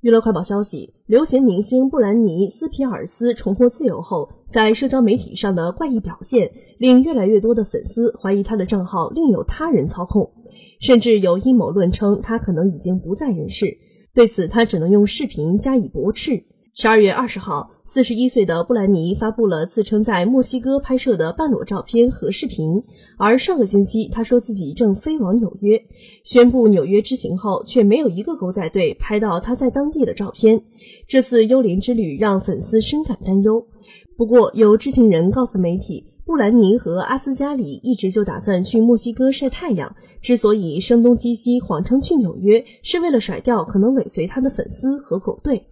娱乐快报消息：流行明星布兰妮·斯皮尔斯重获自由后，在社交媒体上的怪异表现，令越来越多的粉丝怀疑他的账号另有他人操控，甚至有阴谋论称他可能已经不在人世。对此，他只能用视频加以驳斥。十二月二十号，四十一岁的布兰妮发布了自称在墨西哥拍摄的半裸照片和视频。而上个星期，她说自己正飞往纽约，宣布纽约之行后，却没有一个狗仔队拍到她在当地的照片。这次幽灵之旅让粉丝深感担忧。不过，有知情人告诉媒体，布兰妮和阿斯加里一直就打算去墨西哥晒太阳。之所以声东击西，谎称去纽约，是为了甩掉可能尾随他的粉丝和狗队。